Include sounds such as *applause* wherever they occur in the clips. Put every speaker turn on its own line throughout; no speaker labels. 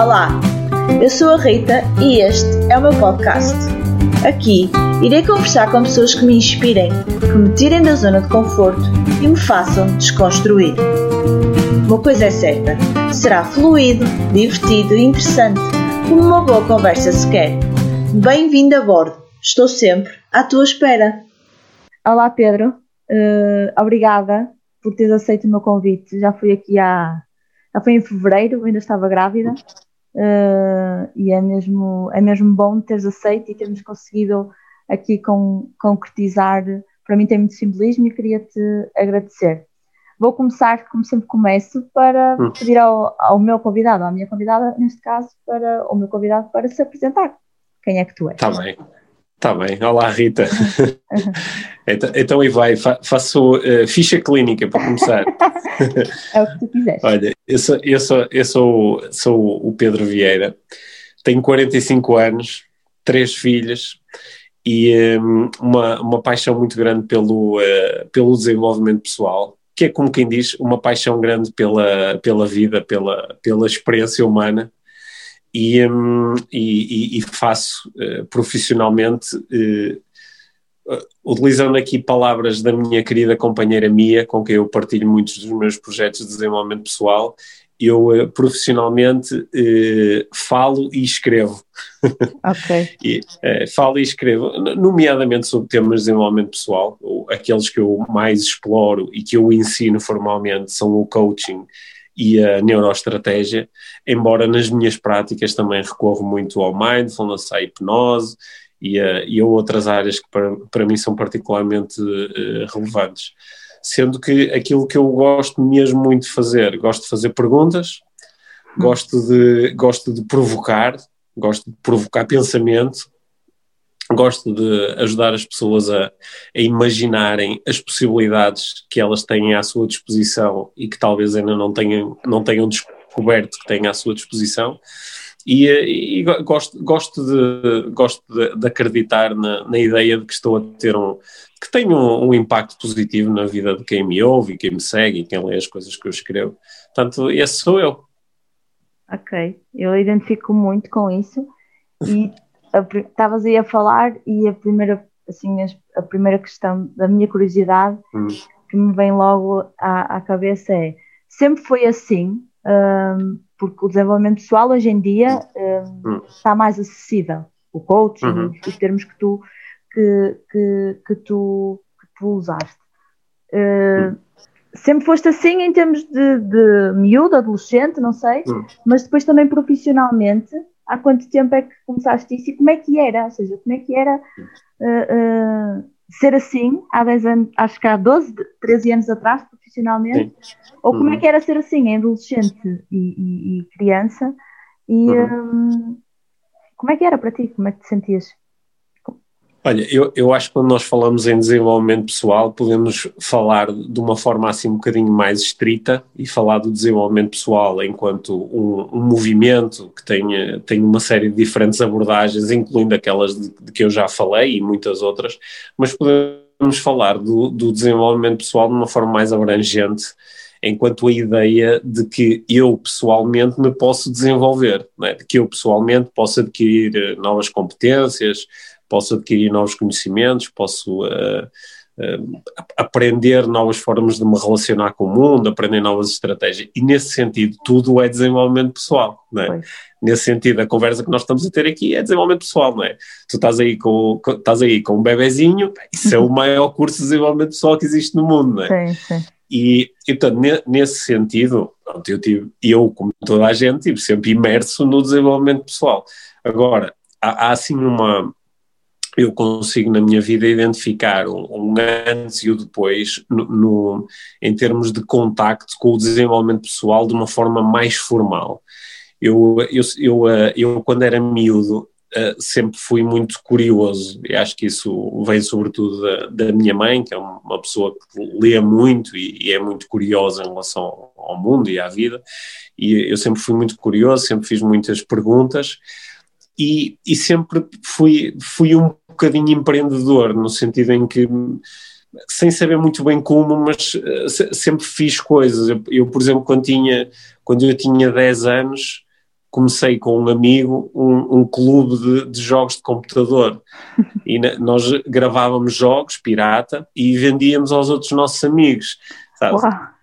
Olá, eu sou a Rita e este é o meu podcast. Aqui irei conversar com pessoas que me inspirem, que me tirem da zona de conforto e me façam desconstruir. Uma coisa é certa, será fluido, divertido e interessante, como uma boa conversa se quer. Bem-vindo a bordo, estou sempre à tua espera. Olá Pedro, uh, obrigada por teres aceito o meu convite. Já fui aqui há. Já foi em fevereiro, ainda estava grávida. Uh, e é mesmo, é mesmo bom teres aceito e termos conseguido aqui com, concretizar. Para mim tem muito simbolismo e queria-te agradecer. Vou começar, como sempre começo, para hum. pedir ao, ao meu convidado, à minha convidada, neste caso, para o meu convidado para se apresentar. Quem é que tu és?
Está bem. Está bem, olá Rita. *laughs* então, então aí vai, Fa faço uh, ficha clínica para começar. *laughs*
é o que tu quiseres.
Olha, eu sou, eu sou, eu sou, sou o Pedro Vieira, tenho 45 anos, três filhas e um, uma, uma paixão muito grande pelo, uh, pelo desenvolvimento pessoal, que é como quem diz, uma paixão grande pela, pela vida, pela, pela experiência humana e, um, e, e, faço uh, profissionalmente, uh, utilizando aqui palavras da minha querida companheira Mia, com quem eu partilho muitos dos meus projetos de desenvolvimento pessoal, eu uh, profissionalmente falo e escrevo. *laughs*
Ok.
e, falo e escrevo, nomeadamente sobre temas de desenvolvimento pessoal, aqueles que eu mais exploro e que eu ensino formalmente são o coaching e a neuroestratégia, embora nas minhas práticas também recorro muito ao mindfulness, à hipnose e a, e a outras áreas que para, para mim são particularmente uh, relevantes. Sendo que aquilo que eu gosto mesmo muito de fazer, gosto de fazer perguntas, gosto de, gosto de provocar, gosto de provocar pensamento, gosto de ajudar as pessoas a, a, imaginarem as possibilidades que elas têm à sua disposição e que talvez ainda não tenham, não tenham descoberto que têm à sua disposição. E, e gosto, gosto, de, gosto de, de acreditar na, na, ideia de que estou a ter um. que tenho um, um, impacto positivo na vida de quem me ouve, e quem me segue, e quem lê as coisas que eu escrevo. Portanto, esse sou eu.
Ok, eu identifico muito com isso. E estavas aí a falar e a primeira, assim, a, primeira questão da minha curiosidade hum. que me vem logo à, à cabeça é sempre foi assim, um, porque o desenvolvimento pessoal hoje em dia um, hum. está mais acessível, o coaching, uhum. os termos que tu, que, que, que tu, que tu usaste. Uh, hum. Sempre foste assim em termos de, de miúdo, adolescente, não sei, hum. mas depois também profissionalmente há quanto tempo é que começaste isso e como é que era? Ou seja, como é que era uh, uh, ser assim há 10 anos, acho que há 12, 13 anos atrás, profissionalmente? Sim. Ou como é uhum. é que era ser assim, adolescente e, e, e criança? E uhum. um, como é que era para ti? Como é que te sentias?
Olha, eu, eu acho que quando nós falamos em desenvolvimento pessoal, podemos falar de uma forma assim um bocadinho mais estrita e falar do desenvolvimento pessoal enquanto um, um movimento que tem, tem uma série de diferentes abordagens, incluindo aquelas de, de, que eu já falei e muitas outras, mas podemos falar do, do desenvolvimento pessoal de uma forma mais abrangente, enquanto a ideia de que eu pessoalmente me posso desenvolver, é? de que eu pessoalmente posso adquirir eh, novas competências, posso adquirir novos conhecimentos, posso uh, uh, aprender novas formas de me relacionar com o mundo, aprender novas estratégias. E nesse sentido, tudo é desenvolvimento pessoal, não é? Nesse sentido, a conversa que nós estamos a ter aqui é desenvolvimento pessoal, não é? Tu estás aí com, com estás aí com um bebezinho, isso é o *laughs* maior curso de desenvolvimento pessoal que existe no mundo, não
é? Sim, sim.
E, e portanto, nesse sentido, pronto, eu, tive, eu, como toda a gente, estive sempre imerso no desenvolvimento pessoal. Agora, há, há assim uma, eu consigo na minha vida identificar um, um antes e o um depois no, no, em termos de contacto com o desenvolvimento pessoal de uma forma mais formal. Eu, eu, eu, eh, eu quando era miúdo, eh, sempre fui muito curioso, e acho que isso vem sobretudo da, da minha mãe, que é uma pessoa que lê muito e, e, é muito curiosa em relação ao mundo e à vida, e eu sempre fui muito curioso, sempre fiz muitas perguntas, e, e sempre fui, fui um bocadinho empreendedor, no sentido em que, sem saber muito bem como, mas uh, sempre fiz coisas. Eu, eu, por exemplo, quando, tinha, quando eu tinha 10 anos, comecei com um amigo um, um clube de, de, jogos de computador. E na, nós gravávamos jogos pirata e vendíamos aos outros nossos amigos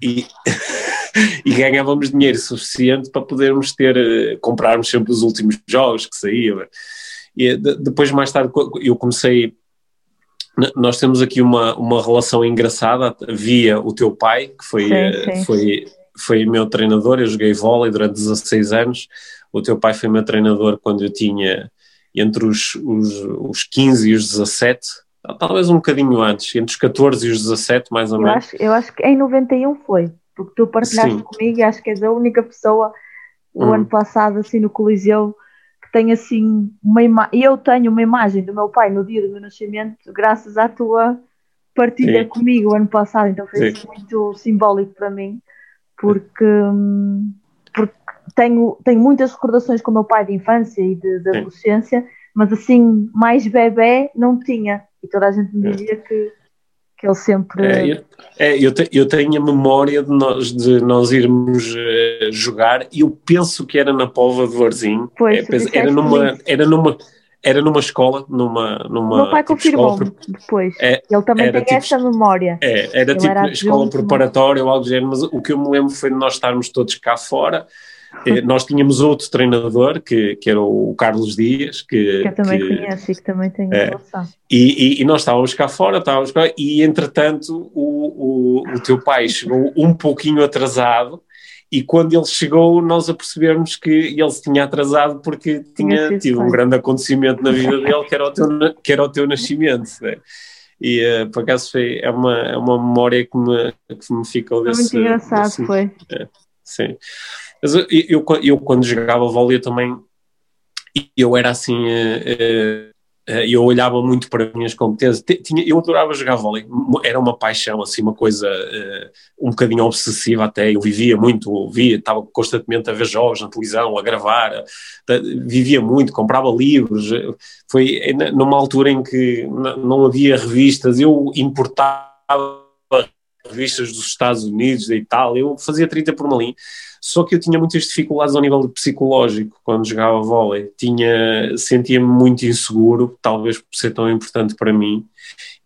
e, *laughs* e ganhávamos dinheiro suficiente para podermos ter eh, comprarmos sempre os últimos jogos que saíam e de, depois mais tarde eu comecei nós temos aqui uma, uma relação engraçada via o teu pai, que foi, sim, eh, sim. foi foi meu treinador, eu joguei vôlei durante 16 anos, o teu pai foi meu treinador quando eu tinha entre os, os, os 15 e os 17, talvez um bocadinho antes, entre os 14 e os 17 mais ou
eu
menos.
Acho, eu acho que em 91 foi, porque tu partilhaste Sim. comigo e acho que és a única pessoa o hum. ano passado assim no Coliseu tem assim uma imagem, eu tenho uma imagem do meu pai no dia do meu nascimento graças à tua partilha Sim. comigo ano passado, então foi assim, muito simbólico para mim porque, porque tenho, tenho muitas recordações com o meu pai de infância e de, de adolescência, mas assim, mais bebê não tinha. E toda a gente me dizia que, que ele sempre.
É, eu, é, eu, te, eu tenho a memória de nós, de nós irmos uh, jogar e eu penso que era na Pova do Arzinho. Pois, é, era, numa, era numa era numa escola, numa. numa
o meu pai tipo, confirmou depois. É, ele também tem tipo, essa memória.
É, era ele tipo era escola preparatória ou algo do género, mas o que eu me lembro foi de nós estarmos todos cá fora. Nós tínhamos outro treinador, que, que era o Carlos Dias, que,
que eu também que, conheço e que também tenho é, relação.
E, e, e, nós estávamos cá fora, estávamos cá, e entretanto o, o, o teu pai chegou um pouquinho atrasado e quando ele chegou nós apercebemos que ele se tinha atrasado porque tinha, tinha tido um grande acontecimento na vida dele que era o teu, que era o teu nascimento né? e uh, por acaso foi, é, uma, é uma memória que me, que me ficou desse...
Foi muito engraçado, desse, foi.
É, sim. Mas eu, eu, eu, quando jogava vôlei também eu era assim uh, uh, eh, eu olhava muito para as minhas competências. Tinha, eu adorava jogar vôlei, era uma paixão, assim, uma coisa um bocadinho obsessiva até. Eu vivia muito, via, estava constantemente a ver jogos na televisão, a gravar, vivia muito, comprava livros. Foi numa altura em que não havia revistas, eu importava revistas dos Estados Unidos, da Itália, eu fazia 30 por uma linha. Só que eu tinha muitas dificuldades ao nível psicológico quando jogava vôlei. Tinha, sentia-me muito inseguro, talvez por ser tão importante para mim.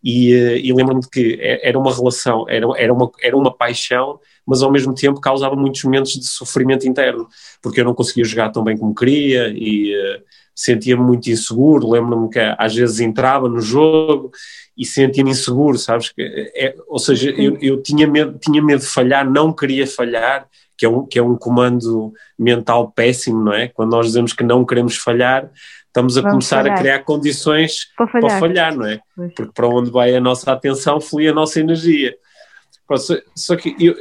E, eh, e lembro-me de que era uma relação, era, era, uma, era uma paixão, mas ao mesmo tempo causava muitos momentos de sofrimento interno, porque eu não conseguia jogar tão bem como queria e uh, sentia-me muito inseguro. Lembro-me que às vezes entrava no jogo e sentia-me inseguro, sabes? Que, é, ou seja, eu, eu tinha, medo, tinha medo de falhar, não queria falhar que é um, que é um comando mental péssimo, não é? Quando nós dizemos que não queremos falhar, estamos a Vamos começar falhar. a criar condições para falhar. para falhar, não é? Porque para onde vai a nossa atenção flui a nossa energia. Só, só que eu,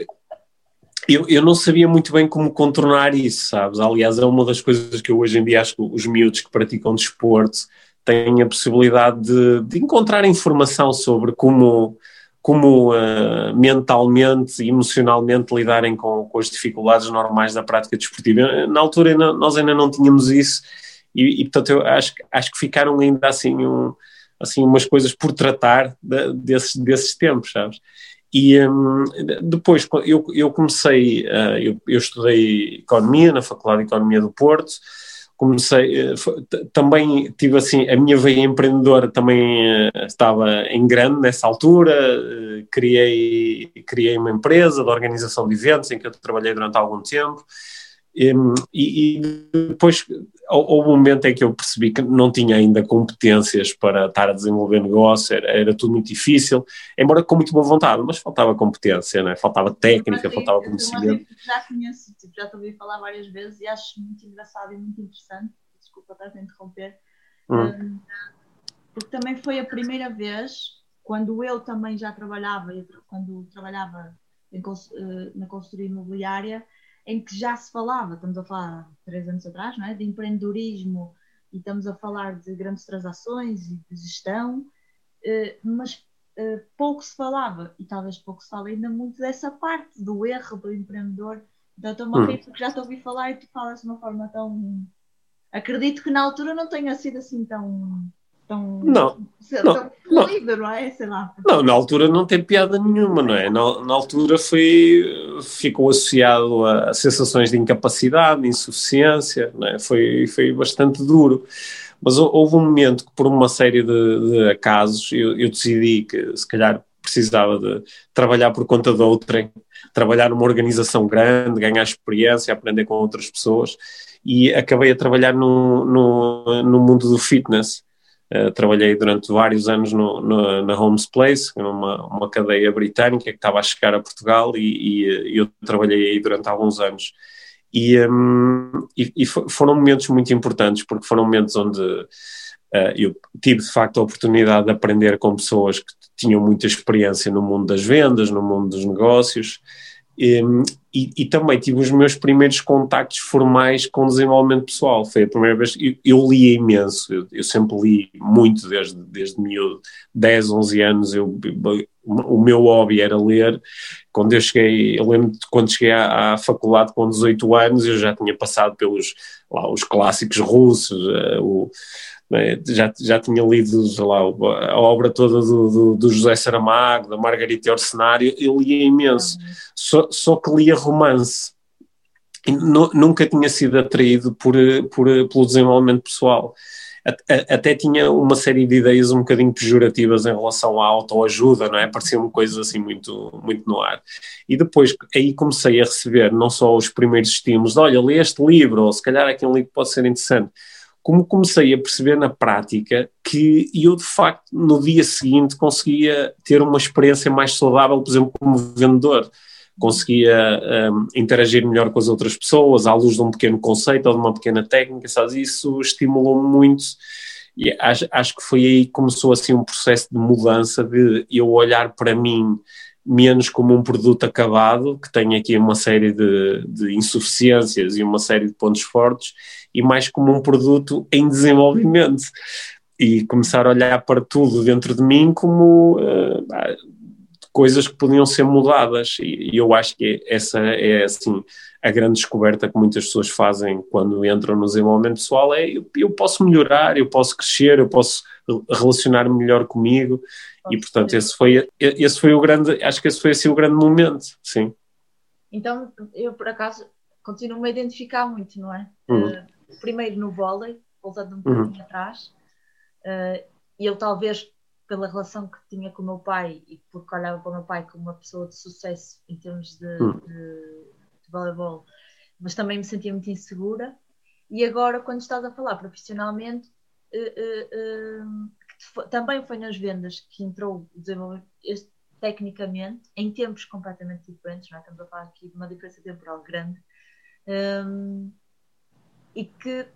eu, eu não sabia muito bem como contornar isso, sabes? Aliás, é uma das coisas que eu hoje em dia acho que os miúdos que praticam desporto têm a possibilidade de, de encontrar informação sobre como como uh, mentalmente e emocionalmente lidarem com, com, as dificuldades normais da prática desportiva. Na altura ainda, nós ainda não tínhamos isso e, e, portanto eu acho, acho que ficaram ainda assim, um, assim umas coisas por tratar de, desses, desses tempos, sabes? E um, depois eu, eu comecei, uh, eu, eu estudei Economia na Faculdade de Economia do Porto, comecei, eh, também tive assim, a minha veia empreendedora também eh, estava em grande nessa altura, eh, criei, criei uma empresa de organização de eventos em que eu trabalhei durante algum tempo, e, e depois houve um momento em que eu percebi que não tinha ainda competências para estar a desenvolver negócio, era, era tudo muito difícil, embora com muito boa vontade, mas faltava competência, né? faltava técnica, mas, faltava conhecimento.
Já conheço, tipo, já te ouvi falar várias vezes e acho muito engraçado e muito interessante, desculpa estar a interromper, hum. um, porque também foi a primeira vez, quando eu também já trabalhava, quando trabalhava em, eh, na consultoria imobiliária, em que já se falava, estamos a falar três anos atrás, não é? de empreendedorismo e estamos a falar de grandes transações e de gestão, eh, mas eh, pouco se falava, e talvez pouco se fala ainda muito dessa parte do erro do empreendedor. Então estou-me a hum. porque já te ouvi falar e tu falas de uma forma tão. Acredito que na altura não tenha sido assim tão tão,
não,
tão não, não. não é? Sei lá.
Não, na altura não tem piada nenhuma, não é? Na, na altura foi, ficou associado a, a, sensações de incapacidade, de insuficiência, não é? Foi, foi bastante duro. Mas houve um momento que, por uma série de, de acasos, eu, eu, decidi que se calhar precisava de trabalhar por conta de outrem, trabalhar numa organização grande, ganhar experiência, aprender com outras pessoas e acabei a trabalhar no, no, no mundo do fitness. Uh, trabalhei durante vários anos no, no, na Homes Place, uma, uma cadeia britânica que estava a chegar a Portugal e, e, e eu trabalhei aí durante alguns anos. E, um, e, e, foram momentos muito importantes, porque foram momentos onde uh, eu tive de facto a oportunidade de aprender com pessoas que tinham muita experiência no mundo das vendas, no mundo dos negócios, e, e, e, também tive os meus primeiros contactos formais com desenvolvimento pessoal. Foi a primeira vez. Eu, eu lia imenso, eu, eu, sempre li muito desde, desde miúdo, 10, 11 anos. Eu, o meu hobby era ler. Quando eu cheguei, eu lembro de quando cheguei à, à faculdade com 18 anos, eu já tinha passado pelos lá, os clássicos russos, uh, o já, já tinha lido lá, a obra toda do, do, do José Saramago, da Margarita Orcenário, eu lia imenso, só, só que lia romance. nunca tinha sido atraído por, por, pelo desenvolvimento pessoal. Até tinha uma série de ideias um bocadinho pejorativas em relação à autoajuda, não é? Pareciam-me coisas assim muito, muito no ar. E depois aí comecei a receber não só os primeiros estímulos, olha, lê este livro, ou se calhar aqui um livro pode ser interessante, como comecei a perceber na prática que eu, de facto, no dia seguinte conseguia ter uma experiência mais saudável, por exemplo, como vendedor. Conseguia um, interagir melhor com as outras pessoas, à luz de um pequeno conceito ou de uma pequena técnica, sabes? Isso estimulou-me muito e acho, acho que foi aí que começou assim um processo de mudança de eu olhar para mim menos como um produto acabado, que tem aqui uma série de, de insuficiências e uma série de pontos fortes, e mais como um produto em desenvolvimento. E começar a olhar para tudo dentro de mim como uh, coisas que podiam ser mudadas. E, eu acho que essa é assim a grande descoberta que muitas pessoas fazem quando entram no desenvolvimento pessoal é eu, eu posso melhorar, eu posso crescer, eu posso relacionar melhor comigo e portanto esse foi esse foi o grande acho que esse foi assim o grande momento sim
então eu por acaso continuo -me a identificar muito não é uhum. uh, primeiro no vôlei, voltando um bocadinho uhum. atrás, uh, e eu talvez pela relação que tinha com o meu pai e porque olhava para o meu pai como uma pessoa de sucesso em termos de, uhum. de, de voleibol, mas também me sentia muito insegura. E agora, quando estás a falar profissionalmente, uh, uh, também foi nas vendas que entrou o desenvolvimento, este, tecnicamente, em tempos completamente diferentes, não é? estamos a falar aqui de uma diferença temporal grande. Um, e que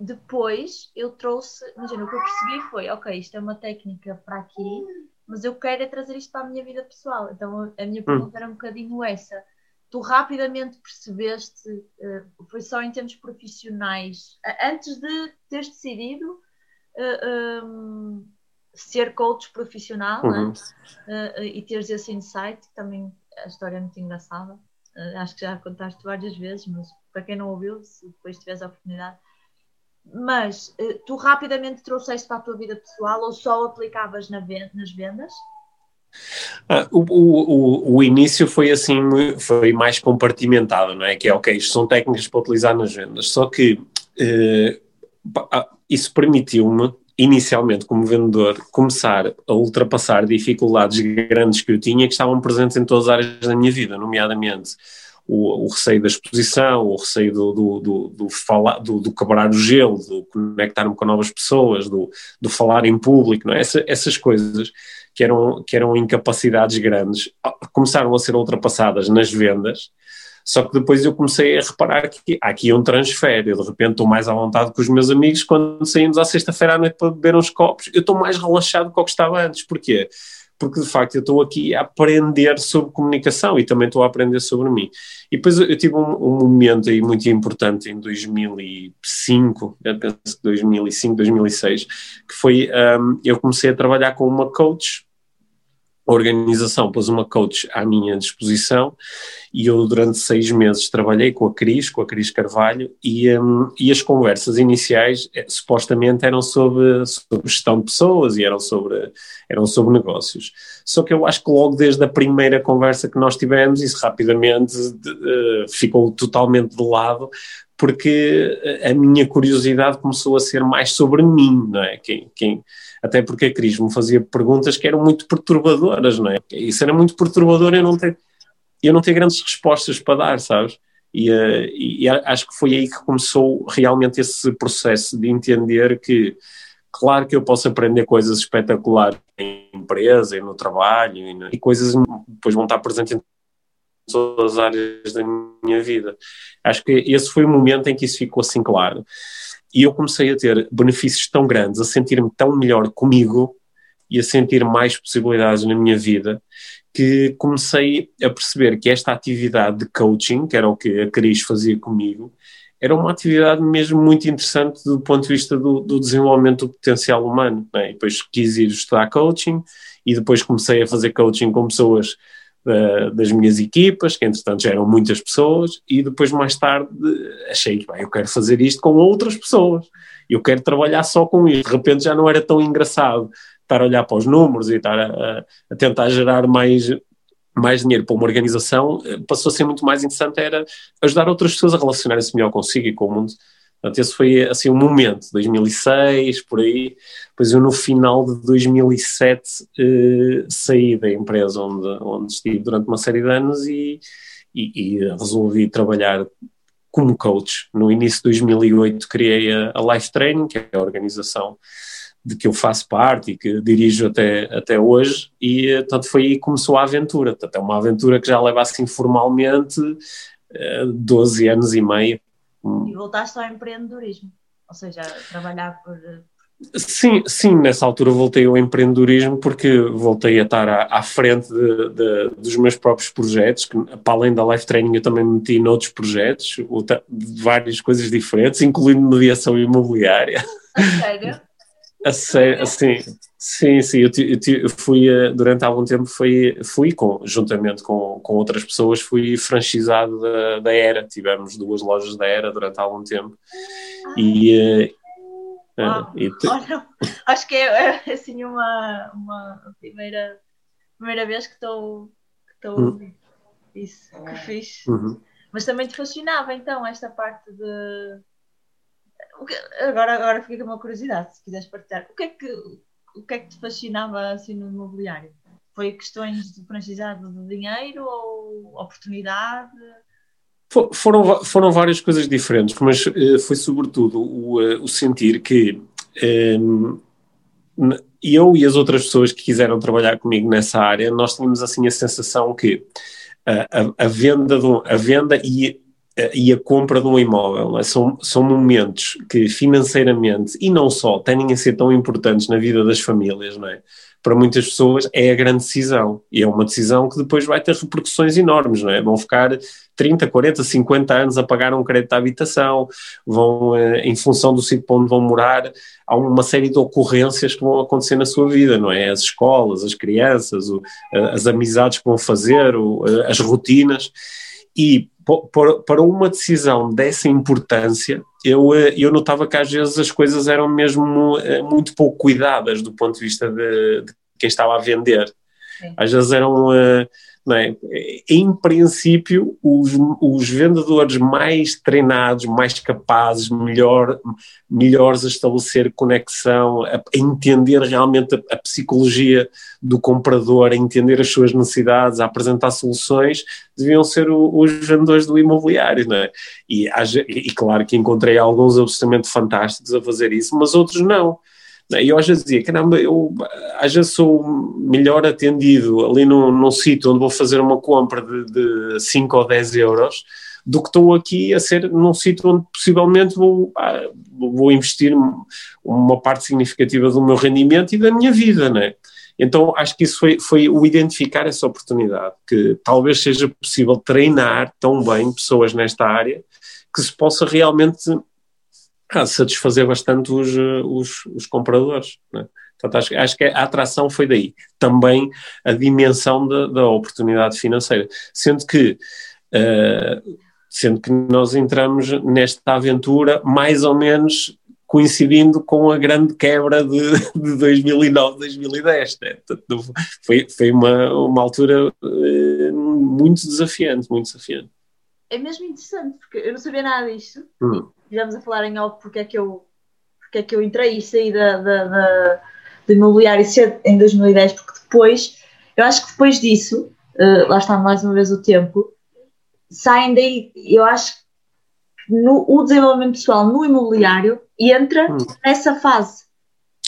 depois eu trouxe, imagina, o que eu percebi foi, ok, isto é uma técnica para aqui, mas eu quero é trazer isto para a minha vida pessoal. Então a minha hum. pergunta era um bocadinho essa. Tu rapidamente percebeste, uh, foi só em termos profissionais, antes de teres decidido uh, um, ser coach profissional uhum. né? uh, e teres esse insight, também a história é muito engraçada. Acho que já contaste várias vezes, mas para quem não ouviu, se depois tiveres a oportunidade. Mas eh, tu rapidamente trouxeste para a tua vida pessoal ou só aplicavas na venda, nas vendas?
Ah, o, o, o, início foi assim, foi mais compartimentado, não é? Que é ok, isto são técnicas para utilizar nas vendas, só que eh, ah, isso permitiu-me, inicialmente como vendedor, começar a ultrapassar dificuldades grandes que eu tinha que estavam presentes em todas as áreas da minha vida, nomeadamente o, o receio da exposição, o receio do, do, do, do falar, do, do, quebrar o gelo, do conectar-me com novas pessoas, do, do falar em público, é? Essa, essas coisas que eram, que eram incapacidades grandes começaram a ser ultrapassadas nas vendas, só que depois eu comecei a reparar que há aqui um transfer. Eu de repente estou mais à vontade com os meus amigos quando saímos à sexta-feira à noite para beber uns copos. Eu estou mais relaxado do que que estava antes. Porquê? porque de facto eu estou aqui a aprender sobre comunicação e também estou a aprender sobre mim. E depois eu, tive um, um, momento aí muito importante em 2005, eu penso que 2005, 2006, que foi, um, eu comecei a trabalhar com uma coach a organização pôs uma coach à minha disposição e eu durante seis meses trabalhei com a Cris, com a Cris Carvalho e, um, e as conversas iniciais eh, supostamente eram sobre, sobre, gestão de pessoas e eram sobre, eram sobre negócios. Só que eu acho que logo desde a primeira conversa que nós tivemos isso rapidamente de, uh, ficou totalmente de lado porque a minha curiosidade começou a ser mais sobre mim, não é? Quem, quem, até porque a Cris me fazia perguntas que eram muito perturbadoras, não é? Isso era muito perturbador eu não ter, eu não ter grandes respostas para dar, sabes? E, uh, e, acho que foi aí que começou realmente esse processo de entender que, claro que eu posso aprender coisas espetaculares em empresa e no trabalho e, e coisas depois vão estar presentes em todas as áreas da minha vida. Acho que esse foi o momento em que isso ficou assim claro. E eu comecei a ter benefícios tão grandes, a sentir-me tão melhor comigo e a sentir mais possibilidades na minha vida, que comecei a perceber que esta atividade de coaching, que era o que a Cris fazia comigo, era uma atividade mesmo muito interessante do ponto de vista do, do desenvolvimento do potencial humano. Né? E depois quis ir estudar coaching e depois comecei a fazer coaching com pessoas das minhas equipas, que entretanto já eram muitas pessoas, e depois mais tarde achei que bem, eu quero fazer isto com outras pessoas, eu quero trabalhar só com isto. De repente já não era tão engraçado estar a olhar para os números e estar a, a tentar gerar mais, mais dinheiro para uma organização, passou a ser muito mais interessante era ajudar outras pessoas a relacionarem-se melhor consigo e com o mundo. Portanto, esse foi assim um momento, 2006, por aí. Depois eu no final de 2007 eh, saí da empresa onde, onde estive durante uma série de anos e, e, e, resolvi trabalhar como coach. No início de 2008 criei a, a Life Training, que é a organização de que eu faço parte e que dirijo até, até hoje, e eh, portanto foi aí que começou a aventura. Portanto, é uma aventura que já leva assim formalmente 12 eh, anos e meio
e voltaste ao empreendedorismo, ou seja, trabalhar por.
Sim, sim, nessa altura voltei ao empreendedorismo porque voltei a estar à, à frente de, de, dos meus próprios projetos, que para além da life training eu também me meti noutros projetos, várias coisas diferentes, incluindo mediação imobiliária. A *laughs* sério, assim, sim, sim, eu, eu, eu, fui, eh, durante algum tempo, fui, fui com, juntamente com, com outras pessoas, fui franchisado da, da Era, tivemos duas lojas da Era durante algum tempo, e...
Uh, e te... *laughs* Olha, acho que é, é, assim uma, uma primeira, primeira vez que estou que hum. isso que fiz. Uhum. Mas também te fascinava então esta parte de agora, agora fica com uma curiosidade, se quiseres partilhar. O que é que, o que, é que te fascinava assim no imobiliário? Foi questões de franchizado de dinheiro ou oportunidade?
Foram, foram várias coisas diferentes, mas uh, foi sobretudo o, uh, o sentir que um, ehm, eu e as outras pessoas que quiseram trabalhar comigo nessa área, nós tínhamos assim a sensação que uh, a, a, venda do, a venda e e a compra de um imóvel. É? São, são momentos que financeiramente, e não só, tendem a ser tão importantes na vida das famílias, não é? Para muitas pessoas é a grande decisão. E é uma decisão que depois vai ter repercussões enormes, não é? Vão ficar 30, 40, 50 anos a pagar um crédito à habitação, vão, eh, em função do sítio onde vão morar, há uma série de ocorrências que vão acontecer na sua vida, não é? As escolas, as crianças, as amizades que vão fazer, as rotinas. E para uma decisão dessa importância, eu, eh, eu notava que às vezes as coisas eram mesmo eh, muito pouco cuidadas do ponto de vista de, de quem estava a vender. Sim. Às vezes eram eh, é? Em princípio, os, os, vendedores mais treinados, mais capazes, melhor, melhores a estabelecer conexão, a, a entender realmente a, a, psicologia do comprador, a entender as suas necessidades, a apresentar soluções, deviam ser o, os vendedores do imobiliário. É? e, e claro que encontrei alguns absolutamente fantásticos a fazer isso, mas outros não. E eu dizia, caramba, eu às sou melhor atendido ali num, num sítio onde vou fazer uma compra de, de 5 ou 10 euros do que estou aqui a ser num sítio onde possivelmente vou, vou investir uma parte significativa do meu rendimento e da minha vida, né? Então acho que isso foi, foi o identificar essa oportunidade, que talvez seja possível treinar tão bem pessoas nesta área que se possa realmente a satisfazer bastante os, eh, os, os compradores. Né? Portanto, acho, acho que a atração foi daí. Também a dimensão da, da oportunidade financeira. Sendo que, uh, sendo que nós entramos nesta aventura mais ou menos coincidindo com a grande quebra de, *laughs* de 2009, 2010. Né? Foi, foi uma, uma altura uh, muito desafiante, muito desafiante.
É mesmo interessante, porque eu não sabia nada disto. Hum. Estivemos a falar em off porque é que eu, porque é que eu entrei e saí da, da, da, do imobiliário cedo em 2010, porque depois, eu acho que depois disso, uh, lá está mais uma vez o tempo, saem daí, eu acho que no, o desenvolvimento pessoal no imobiliário entra hum. nessa fase.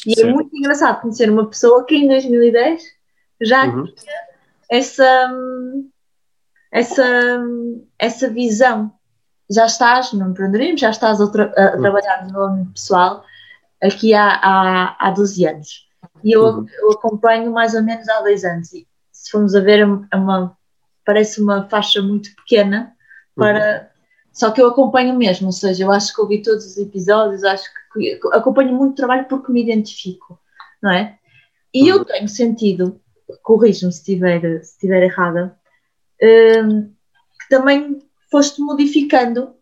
E é Sim. é muito engraçado conhecer uma pessoa que em 2010 já uhum. tinha essa, essa, essa visão. Já estás no empreendedorismo, já estás a, tra a uhum. trabalhar no desenvolvimento pessoal aqui há, há, há 12 anos. E eu, uhum. eu acompanho mais ou menos há 10 anos. E se formos a ver, é uma, parece uma faixa muito pequena para. Uhum. Só que eu acompanho mesmo, ou seja, eu acho que ouvi todos os episódios, acho que acompanho muito trabalho porque me identifico, não é? E eu uhum. tenho sentido, corrijo-me se estiver, se estiver errada, um, que também foste modificando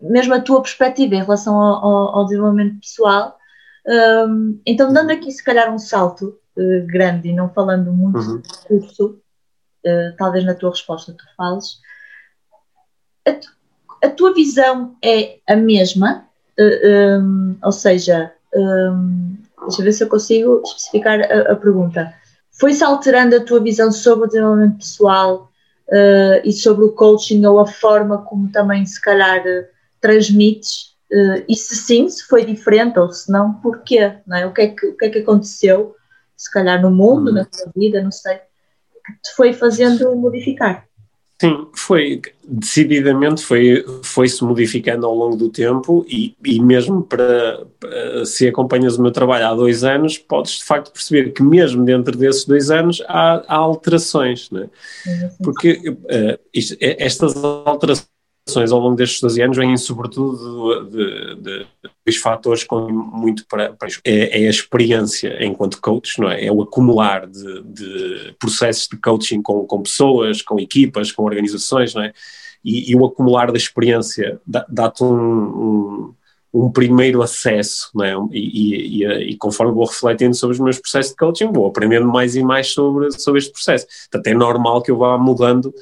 mesmo a tua perspectiva em relação ao, ao, ao desenvolvimento pessoal um, então, dando aqui se calhar um salto uh, grande e não falando muito uhum. de curso, uh, talvez na tua resposta tu fales, a, tu, a tua visão é a mesma, uh, um, ou seja, um, deixa eu ver se eu consigo especificar a, a pergunta. Foi-se alterando a tua visão sobre o desenvolvimento pessoal e sobre o coaching ou a forma como também se calhar transmites Uh, e se sim, se foi diferente ou se não, porquê? Não é? o, que é que, o que é que aconteceu, se calhar no mundo, hum. na tua vida, não sei, que te foi fazendo modificar?
Sim, foi decididamente foi foi-se modificando ao longo do tempo e, e mesmo para, para, se acompanhas o meu trabalho há dois anos podes de facto perceber que mesmo dentro desses dois anos há, há alterações, né? porque uh, isto, estas alterações ao longo destes 12 anos vêm sobretudo de, de, dois fatores com muito para, para é, é, a experiência enquanto coach, não é? É o acumular de, de processos de coaching com, com, pessoas, com equipas, com organizações, não é? E, e o acumular da experiência dá-te um, um, um, primeiro acesso, não é? E, e, e, conforme vou refletindo sobre os meus processos de coaching, vou aprendendo mais e mais sobre, sobre este processo. Portanto, é normal que eu vá mudando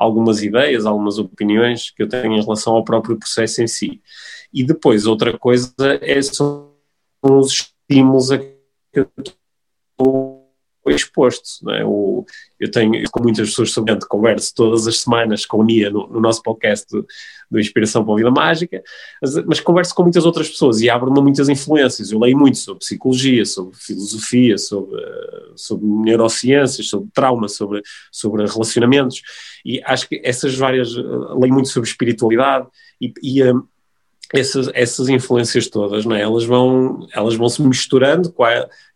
algumas ideias, algumas opiniões que eu tenho em relação ao próprio processo em si. E depois, outra coisa é, são os estímulos a que eu estou exposto. Não é? o, eu tenho, com muitas pessoas sobre converso todas as semanas com o Nia no, no nosso podcast do, do, Inspiração para a Vida Mágica, mas, mas converso com muitas outras pessoas e abro-me muitas influências. Eu leio muito sobre psicologia, sobre filosofia, sobre, sobre neurociências, sobre trauma, sobre, sobre relacionamentos e acho que essas várias, leio muito sobre espiritualidade e, e um, essas, essas influências todas, não é? elas, vão, elas vão se misturando,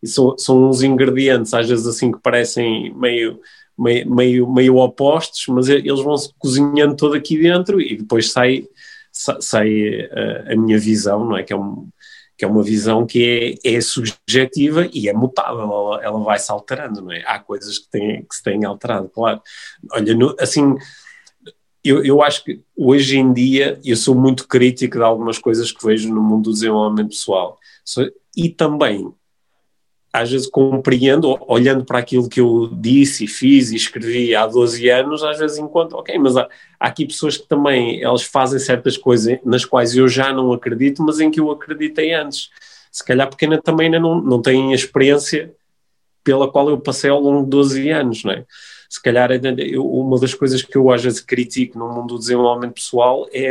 e são, são uns ingredientes às vezes assim que parecem meio, meio, meio, meio opostos, mas eles vão se cozinhando todo aqui dentro e depois sai, sai a, a minha visão, não é? Que é, um, que é uma visão que é, é subjetiva e é mutável, ela, ela vai se alterando, não é? Há coisas que, têm, que se têm alterado, claro. Olha, no, assim eu, eu acho que hoje em dia eu sou muito crítico de algumas coisas que vejo no mundo do desenvolvimento pessoal. E também, às vezes, compreendo, olhando para aquilo que eu disse fiz e escrevi há 12 anos, às vezes encontro, ok, mas há, há aqui pessoas que também elas fazem certas coisas nas quais eu já não acredito, mas em que eu acreditei antes. Se calhar porque ainda também ainda não, não têm a experiência pela qual eu passei ao longo de 12 anos, não é? Se calhar uma das coisas que eu às vezes critico no mundo do desenvolvimento pessoal é,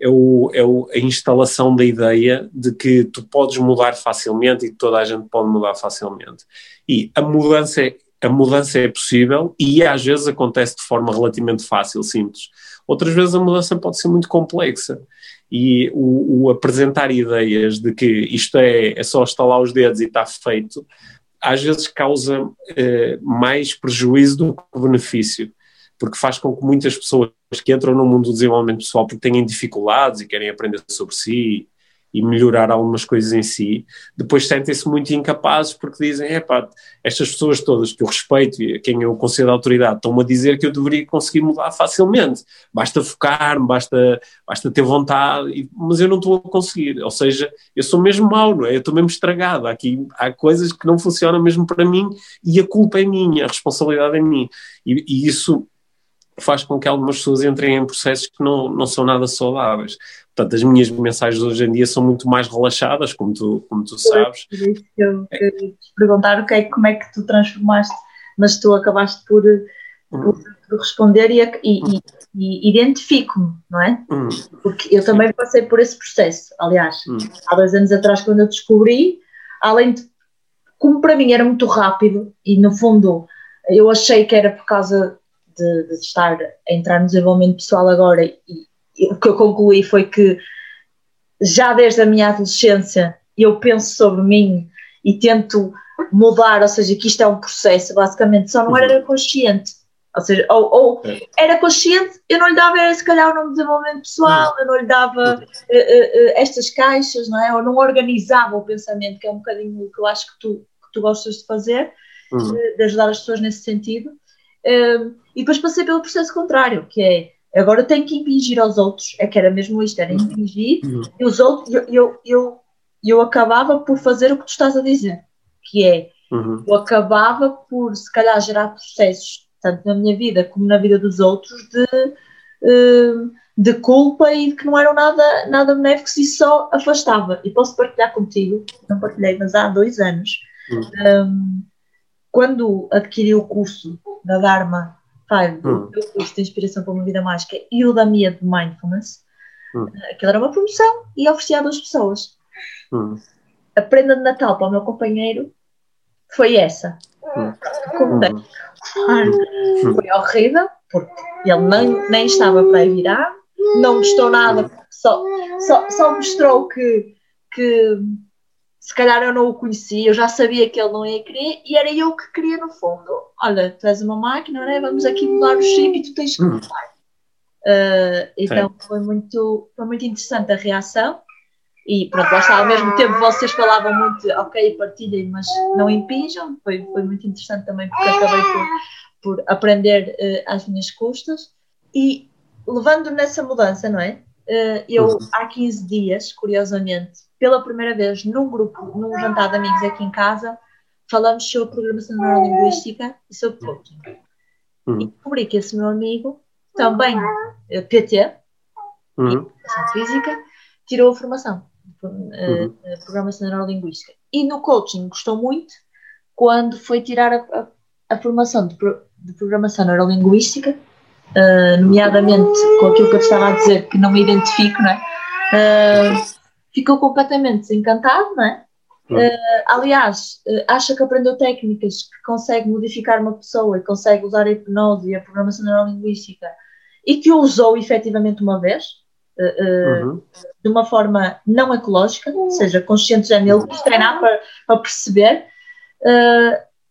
é, o, é o, a instalação da ideia de que tu podes mudar facilmente e toda a gente pode mudar facilmente. E a mudança é, a mudança é possível e às vezes acontece de forma relativamente fácil, simples. Outras vezes a mudança pode ser muito complexa. E o, o apresentar ideias de que isto é, é só estalar os dedos e está feito, às vezes causa eh, mais prejuízo do que benefício, porque faz com que muitas pessoas que entram no mundo do desenvolvimento pessoal porque têm dificuldades e querem aprender sobre si e melhorar algumas coisas em si, depois sentem-se muito incapazes porque dizem, é pá, estas pessoas todas que eu respeito e a quem eu considero autoridade estão-me a dizer que eu deveria conseguir mudar facilmente, basta focar-me, basta, basta ter vontade, mas eu não estou a conseguir, ou seja, eu sou mesmo mau, não é? Eu estou mesmo estragado, aqui há coisas que não funcionam mesmo para mim e a culpa é minha, a responsabilidade é minha, e, e isso faz com que algumas pessoas entrem em processos que não, não são nada saudáveis. Portanto, as minhas mensagens hoje em dia são muito mais relaxadas, como tu, como tu sabes.
Por isso que eu queria te perguntar o que é, como é que tu transformaste, mas tu acabaste por, por, por responder e, e, e identifico-me, não é? Hum. Porque eu também passei por esse processo. Aliás, hum. há dois anos atrás, quando eu descobri, além de. Como para mim era muito rápido, e no fundo eu achei que era por causa de, de estar a entrar no desenvolvimento pessoal agora e, o que eu concluí foi que já desde a minha adolescência eu penso sobre mim e tento mudar, ou seja, que isto é um processo, basicamente, só não era uhum. consciente. Ou seja, ou, ou é. era consciente, eu não lhe dava, se calhar, o nome de desenvolvimento pessoal, uhum. eu não lhe dava uh, uh, uh, estas caixas, não é? Ou não organizava o pensamento, que é um bocadinho o que eu acho que tu, que tu gostas de fazer, uhum. de ajudar as pessoas nesse sentido. E depois passei pelo processo contrário, que é agora tenho que impingir aos outros, é que era mesmo isto, era impingir, uhum. e os outros, eu, eu, eu, eu, acabava por fazer o que tu estás a dizer, que é, uhum. eu acabava por, se calhar, gerar processos, tanto na minha vida como na vida dos outros, de, de culpa e que não eram nada, nada benéficos e só afastava. E posso partilhar contigo, não partilhei, mas há dois anos, uhum. um, quando adquiri o curso da Dharma Five, hum. o curso de inspiração para uma vida mágica e o da Mia de Mindfulness, hum. aquilo era uma promoção e oferecia a duas pessoas. Hum. A prenda de Natal para o meu companheiro foi essa. Hum. Como hum. hum. Foi horrível, porque ele nem, nem estava para virar, não gostou nada, só, só, só mostrou que, que se calhar eu não o conhecia, eu já sabia que ele não ia querer e era eu que queria no fundo. Olha, tu és uma máquina, não é? vamos aqui mudar o chip e tu tens que hum. mudar. Uh, então foi muito, foi muito interessante a reação e pronto, lá está, ao mesmo tempo vocês falavam muito, ok, partilhem, mas não impinjam, foi, foi muito interessante também porque acabei por, por aprender uh, às minhas custas e levando nessa mudança, não é? Uh, eu uhum. há 15 dias, curiosamente, pela primeira vez num grupo, num jantar de amigos aqui em casa, falamos sobre programação neurolinguística e sobre coaching. Uhum. E descobri que esse meu amigo, também eh, PT, uhum. educação física, tirou a formação eh, uhum. de programação neurolinguística. E no coaching gostou muito quando foi tirar a, a, a formação de, de, programação neurolinguística, uh, nomeadamente com aquilo que eu estava a dizer, que não me identifico, não é? Uh, ficou completamente desencantado, não é? Uh, aliás, uh, acha que aprendeu técnicas que consegue modificar uma pessoa e consegue usar a hipnose e a programação neurolinguística e que o usou efetivamente uma vez, uh, uhum. de uma forma não ecológica, ou seja, consciente já nele, quis treinar para, para perceber,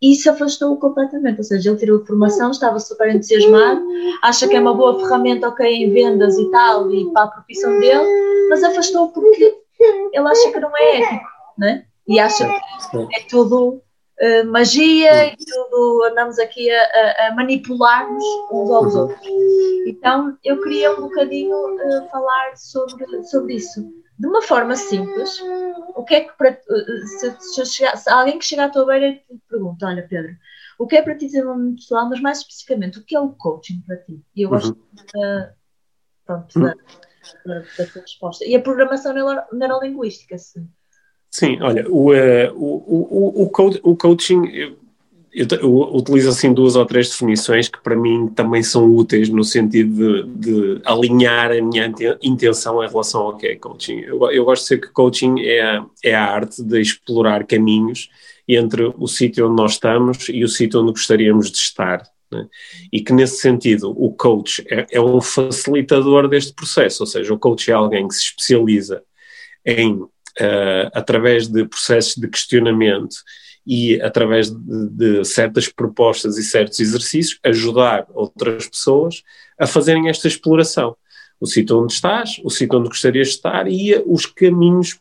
e se afastou completamente. Ou seja, ele tirou a formação, estava super entusiasmado, acha que é uma boa ferramenta, ok, em vendas e tal, e para a profissão dele, mas afastou porque ele acha que não é ético, né? E acha que é tudo uh, magia e tudo, andamos aqui a, a manipular-nos uns aos uhum. outros. Então, eu queria um bocadinho uh, falar sobre, sobre isso. De uma forma simples, o que é que para, uh, se, se, se, alguém que chega à tua beira e te pergunta, olha Pedro, o que é para ti desenvolvimento pessoal, mas mais especificamente, o que é o coaching para ti? E eu gosto uhum. da, pronto, da, da, tua resposta. E a programação neurolinguística, sim.
Sim, olha, o, uh, o, o, o, o coaching, eu, eu, utilizo assim duas ou três definições que para mim também são úteis no sentido de, de alinhar a minha intenção em relação ao que é coaching. Eu, eu gosto de dizer que coaching é é a arte de explorar caminhos entre o sítio onde nós estamos e o sítio onde gostaríamos de estar. Né? E que nesse sentido o coach é, é, um facilitador deste processo, ou seja, o coach é alguém que se especializa em, uh, através de processos de questionamento e através de, de, certas propostas e certos exercícios, ajudar outras pessoas a fazerem esta exploração. O sítio onde estás, o sítio onde gostarias de estar e os caminhos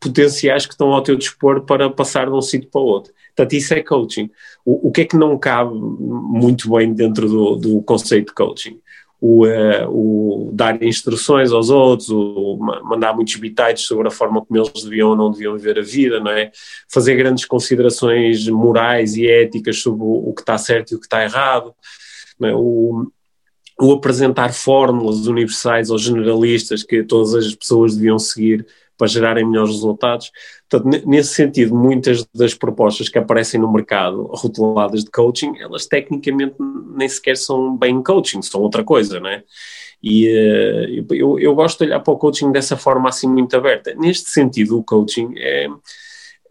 potenciais que estão ao teu dispor para passar de um sítio para o outro. Portanto, isso é coaching. O, o que é que não cabe muito bem dentro do, do conceito de coaching? O, uh, o, dar instruções aos outros, o, mandar muitos bitites sobre a forma como eles deviam ou não deviam viver a vida, não é? Fazer grandes considerações morais e éticas sobre o, o que está certo e o que está errado. É? O, o apresentar fórmulas universais ou generalistas que todas as pessoas deviam seguir para gerarem melhores resultados. Portanto, nesse sentido, muitas das propostas que aparecem no mercado rotuladas de coaching, elas tecnicamente nem sequer são bem coaching, são outra coisa, não é? E uh, eu, eu gosto de olhar para o coaching dessa forma assim muito aberta. Neste sentido, o coaching é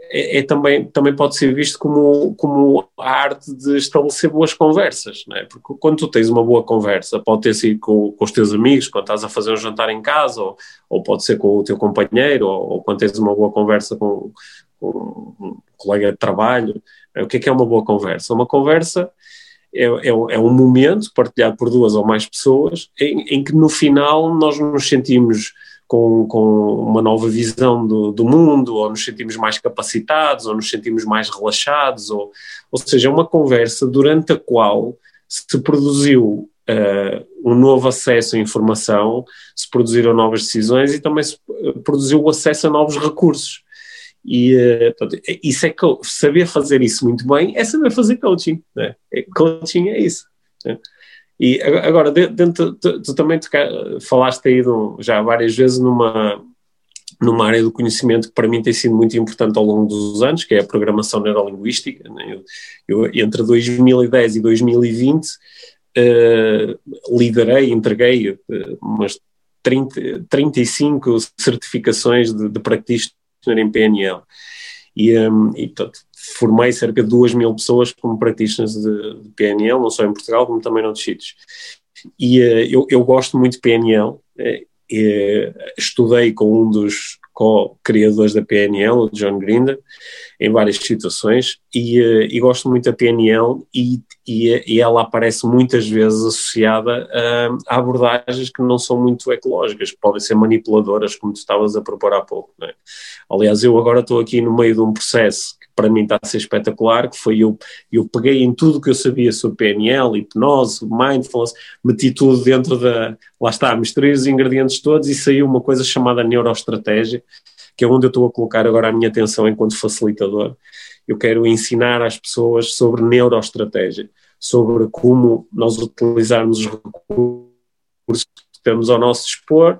é, é, também, também pode ser visto como, como a arte de estabelecer boas conversas, não é? Porque quando tu tens uma boa conversa, pode ter sido com, com os teus amigos, quando estás a fazer um jantar em casa, ou, ou pode ser com o teu companheiro, ou, ou quando tens uma boa conversa com, com, um colega de trabalho. É? O que é que é uma boa conversa? Uma conversa é, é, é um momento partilhado por duas ou mais pessoas em, em que no final nós nos sentimos com, com uma nova visão do, do, mundo, ou nos sentimos mais capacitados, ou nos sentimos mais relaxados, ou, ou seja, é uma conversa durante a qual se produziu uh, um novo acesso à informação, se produziram novas decisões e também se produziu o acesso a novos recursos. E uh, portanto, isso é saber fazer isso muito bem é saber fazer coaching. Né? Coaching é isso. Né? E agora, dentro, tu, tu também falaste aí já várias vezes numa, numa área do conhecimento que para mim tem sido muito importante ao longo dos anos, que é a programação neurolinguística. Né? Eu, eu, entre 2010 e 2020 uh, eh, liderei, entreguei uh, umas 30, 35 certificações de, de practitioner em PNL. E, um, e portanto, formei cerca de 2 mil pessoas como practitioners de, de, PNL, não só em Portugal, como também noutros sítios. E uh, eu, eu, gosto muito de PNL, uh, uh, estudei com um dos co-criadores da PNL, o John Grinder, em várias situações, e, uh, e gosto muito da PNL e, e, e, ela aparece muitas vezes associada a, a, abordagens que não são muito ecológicas, que podem ser manipuladoras, como tu estavas a propor há pouco. É? Aliás, eu agora estou aqui no meio de um processo para mim está a ser espetacular, que foi eu, eu peguei em tudo que eu sabia sobre PNL, hipnose, mindfulness, meti tudo dentro da, lá está, misturei os ingredientes todos e saiu uma coisa chamada neuroestratégia, que é onde eu estou a colocar agora a minha atenção enquanto facilitador. Eu quero ensinar às pessoas sobre neuroestratégia, sobre como nós utilizarmos os recursos que temos ao nosso dispor,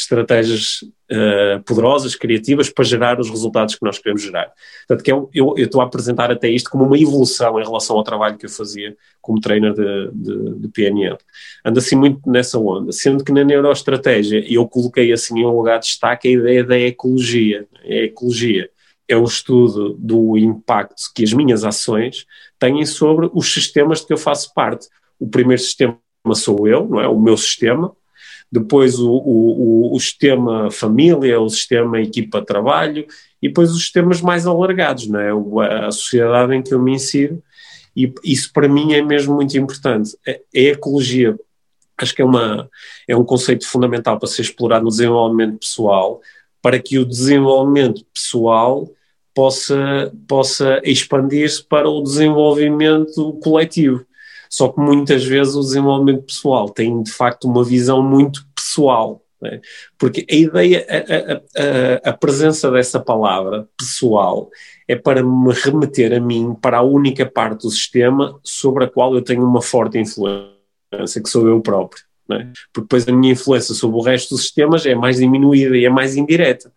estratégias uh, poderosas, criativas, para gerar os resultados que nós queremos gerar. Portanto, que eu, eu, eu, estou a apresentar até isto como uma evolução em relação ao trabalho que eu fazia como trainer de, de, de PNL. Ando assim muito nessa onda, sendo que na neuroestratégia eu coloquei assim em um lugar de destaque a ideia da ecologia. A ecologia é o estudo do impacto que as minhas ações têm sobre os sistemas de que eu faço parte. O primeiro sistema sou eu, não é? O meu sistema, depois o, o, o, sistema família, o sistema equipa de trabalho e depois os sistemas mais alargados, não é? a sociedade em que eu me insiro e isso para mim é mesmo muito importante. A, a ecologia acho que é, uma, é um conceito fundamental para ser explorado no desenvolvimento pessoal, para que o desenvolvimento pessoal possa, possa expandir-se para o desenvolvimento coletivo. Só que muitas vezes o desenvolvimento pessoal tem de facto uma visão muito pessoal, né? porque a ideia, a, a, a, presença dessa palavra pessoal é para me remeter a mim para a única parte do sistema sobre a qual eu tenho uma forte influência, que sou eu próprio. Né? Porque depois a minha influência sobre o resto dos sistemas é mais diminuída e é mais indireta.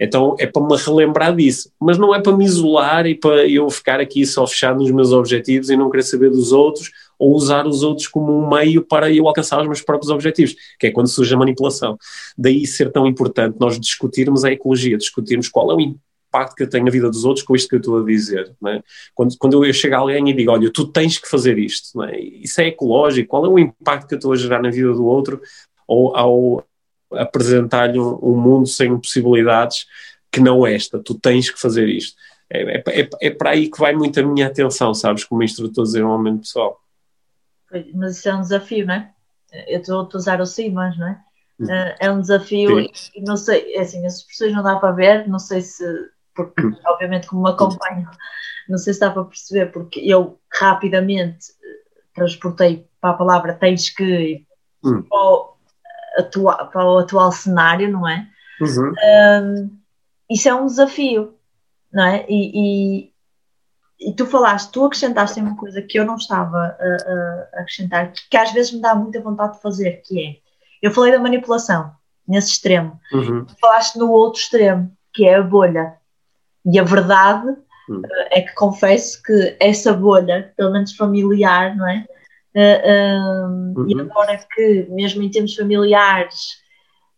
Então é para me relembrar disso, mas não é para me isolar e para eu ficar aqui só fechado nos meus objetivos e não querer saber dos outros ou usar os outros como um meio para eu alcançar os meus próprios objetivos, que é quando surge a manipulação. Daí ser tão importante nós discutirmos a ecologia, discutirmos qual é o impacto que eu tenho na vida dos outros com isto que eu estou a dizer. É? Quando, quando eu chego a alguém e digo, olha, tu tens que fazer isto, é? isso é ecológico, qual é o impacto que eu estou a gerar na vida do outro, ou ao apresentar-lhe um, um mundo sem possibilidades que não esta, tu tens que fazer isto. É, é, é, é, para aí que vai muito a minha atenção, sabes, como instrutor de desenvolvimento pessoal.
Mas isso é um desafio, não é? Eu estou a usar o Siemens, não é? Uh, é um desafio e, e, não sei, é assim, as expressões não dá para ver, não sei se, porque hum. obviamente como me acompanho, não sei se dá para perceber, porque eu rapidamente transportei para a palavra tens que hum. para, o atual, para o atual cenário, não é? Uhum. Um, isso é um desafio, não é? E, e, e, tu falaste, tu acrescentaste uma coisa que eu não estava a, a, acrescentar, que, que, às vezes me dá muita vontade de fazer, que é, eu falei da manipulação, nesse extremo, uhum. falaste no outro extremo, que é a bolha. E a verdade uhum. é que confesso que essa bolha, pelo menos familiar, não é? Uh, uhum. E agora que, mesmo em termos familiares,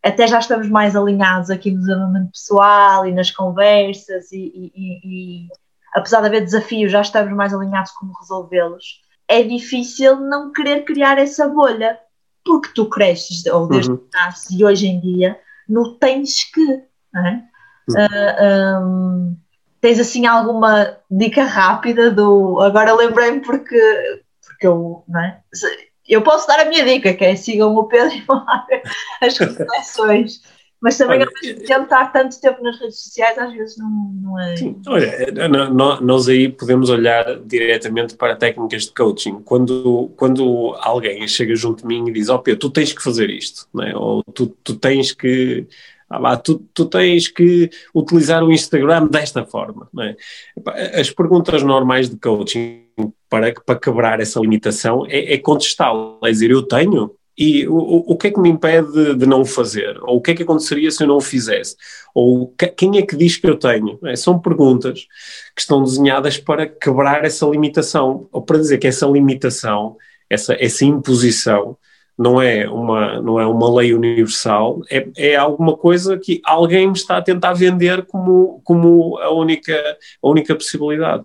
até já estamos mais alinhados aqui no desenvolvimento pessoal e nas conversas, e, e, e, apesar de haver desafios, já estamos mais alinhados como resolvê-los. É difícil não querer criar essa bolha, porque tu cresces, ou desde uhum. que nasces, e hoje em dia, não tens que. Não é? uhum. uh, ah, um, tens assim alguma dica rápida do. Agora lembrei-me porque porque eu, não é? Eu posso dar a minha dica, que é sigam o Pedro e as reflexões. Mas também olha, ao mesmo tempo estar tanto tempo nas redes sociais às vezes não, não é. Sim,
olha, nós aí podemos olhar diretamente para técnicas de coaching. Quando, quando alguém chega junto de mim e diz, ó oh, Pedro, tu tens que fazer isto, é? ou tu, tu tens que ah, tu, tu, tens que utilizar o Instagram desta forma. É? As perguntas normais de coaching para, para quebrar essa limitação é, é contestá-la, é dizer, eu tenho, e o, o que é que me impede de não fazer? Ou o que é que aconteceria se eu não o fizesse? Ou que, quem é que diz que eu tenho? É, são perguntas que estão desenhadas para quebrar essa limitação, ou para dizer que essa limitação, essa, essa imposição, não é uma, não é uma lei universal, é, é alguma coisa que alguém me está a tentar vender como, como a, única, a única possibilidade.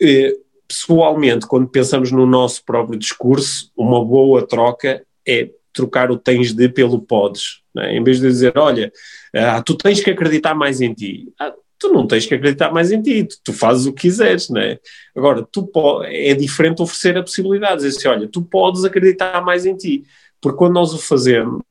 Eh, pessoalmente, quando pensamos no nosso próprio discurso, uma boa troca é trocar o tens de pelo podes. É? Em vez de dizer, olha, ah, tu tens que acreditar mais em ti. Ah, tu não tens que acreditar mais em ti, tu, tu fazes o que quiseres, não é? Agora, tu é diferente oferecer a possibilidade, dizer assim, olha, tu podes acreditar mais em ti, porque quando nós o fazemos,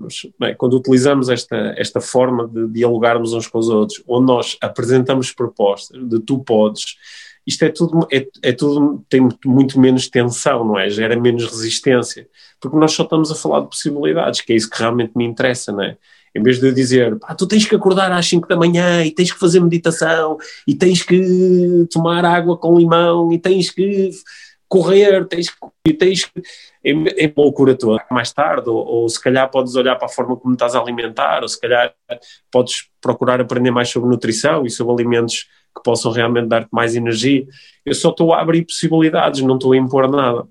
é? quando utilizamos esta, esta forma de dialogarmos uns com os outros, onde nós apresentamos propostas de tu podes, isto é tudo, é, é tudo tem muito, menos tensão, não é? Gera menos resistência, porque nós só estamos a falar de possibilidades, que é isso que realmente me interessa, não é? Em vez de eu dizer, pá, tu tens que acordar às 5 da manhã e tens que fazer meditação e tens que tomar água com limão e tens que correr, tens que. Tens que em, em loucura tua mais tarde, ou, ou, se calhar podes olhar para a forma como estás a alimentar, ou se calhar podes procurar aprender mais sobre nutrição e sobre alimentos que possam realmente dar-te mais energia. Eu só estou a abrir possibilidades, não estou a impor nada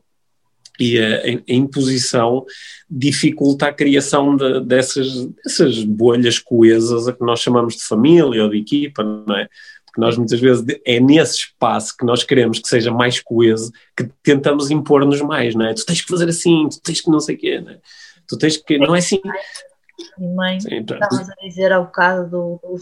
e a, a, imposição dificulta a criação de, dessas, dessas bolhas coesas a que nós chamamos de família ou de equipa, não é? Porque nós muitas vezes é nesse espaço que nós queremos que seja mais coeso que tentamos impor-nos mais, não é? Tu tens que fazer assim, tu tens que não sei o quê, não é? Tu tens que, não é assim.
Mãe, estavas a dizer ao bocado do, do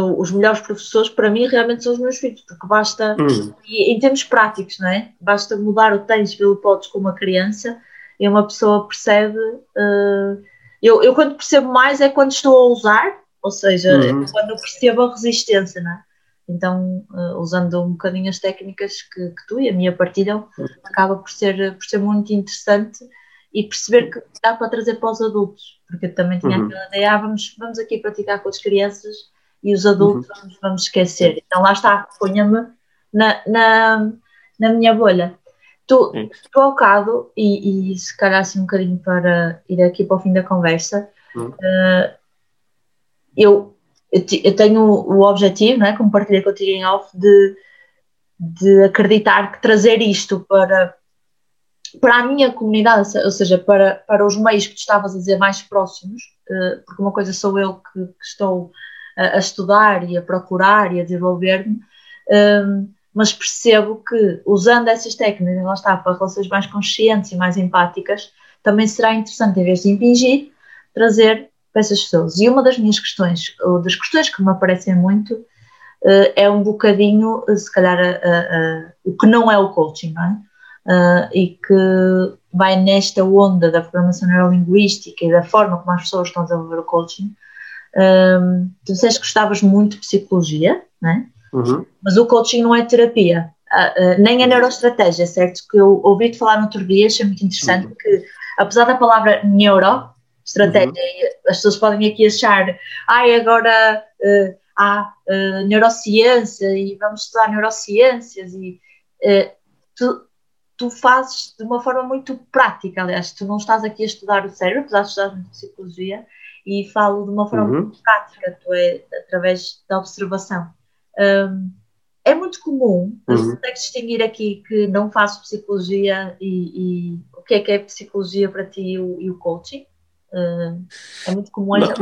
os melhores professores para mim realmente são os meus filhos, porque basta, hum. e em termos práticos, não é? Basta mudar o tens pelo podes com uma criança e uma pessoa percebe. Uh, eu, eu quando percebo mais é quando estou a usar, ou seja, uhum. quando percebo a resistência, não é? Então, uh, usando um bocadinho as técnicas que, que, tu e a minha partilham, acaba por ser, por ser muito interessante e perceber que dá para trazer para os adultos, porque eu também tinha uhum. aquela ideia, ah, vamos, vamos aqui praticar com as crianças e os adultos uhum. vamos, vamos esquecer. Então lá está, ponha-me na, na, na minha bolha. Tu, tu ao bocado, e, e se calhar assim um bocadinho para ir aqui para o fim da conversa, uhum. uh, eu, eu, tenho o objetivo, não é, como partilhei contigo em off, de, de acreditar que trazer isto para, para a minha comunidade, ou seja, para, para os meios que tu estavas a dizer mais próximos, uh, porque uma coisa sou eu que, que estou a, a estudar e a procurar e a desenvolver-me, um, mas percebo que usando essas técnicas, lá está, para relações mais conscientes e mais empáticas, também será interessante, em vez de impingir, trazer para essas pessoas. E uma das minhas questões, ou das questões que me aparecem muito, uh, é um bocadinho, se calhar, o que não é o coaching, não é? uh, e que vai nesta onda da programação neurolinguística e da forma como as pessoas estão a desenvolver o coaching. Um, tu disseste que gostavas muito de psicologia, né? Uhum. mas o coaching não é terapia, uh, uh, nem a neuroestratégia, certo? Que eu ouvi-te falar no outro dia, achei muito interessante uhum. que, apesar da palavra neuro, estratégia, uhum. as pessoas podem aqui achar, ai, agora uh, há neurociência e vamos estudar neurociências e tu, tu fazes de uma forma muito prática, aliás, tu não estás aqui a estudar o cérebro, apesar de estudar psicologia, e falo de uma forma uhum. muito prática, tu é através da observação. Um, é muito comum, uhum. consegues distinguir aqui que não faço psicologia e, e, o que é que é psicologia para ti e o, e o coaching? Uh, é muito comum. Não,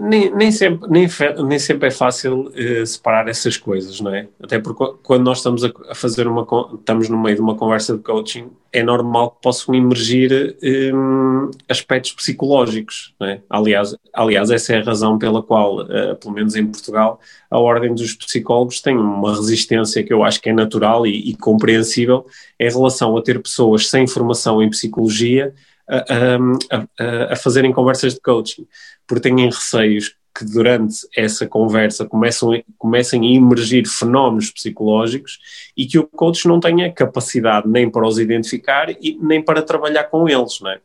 nem, nem, sempre, nem, nem sempre é fácil uh, separar essas coisas, não é? Até porque quando nós estamos a, a, fazer uma, estamos no meio de uma conversa de coaching, é normal que possam emergir um, aspectos psicológicos, não é? Aliás, aliás, essa é a razão pela qual, uh, pelo menos em Portugal, a ordem dos psicólogos tem uma resistência que eu acho que é natural e, e compreensível em relação a ter pessoas sem formação em psicologia a, a, a, fazerem conversas de coaching, porque têm receios que durante essa conversa começam, comecem a emergir fenómenos psicológicos e que o coach não tenha capacidade nem para os identificar e nem para trabalhar com eles, não é?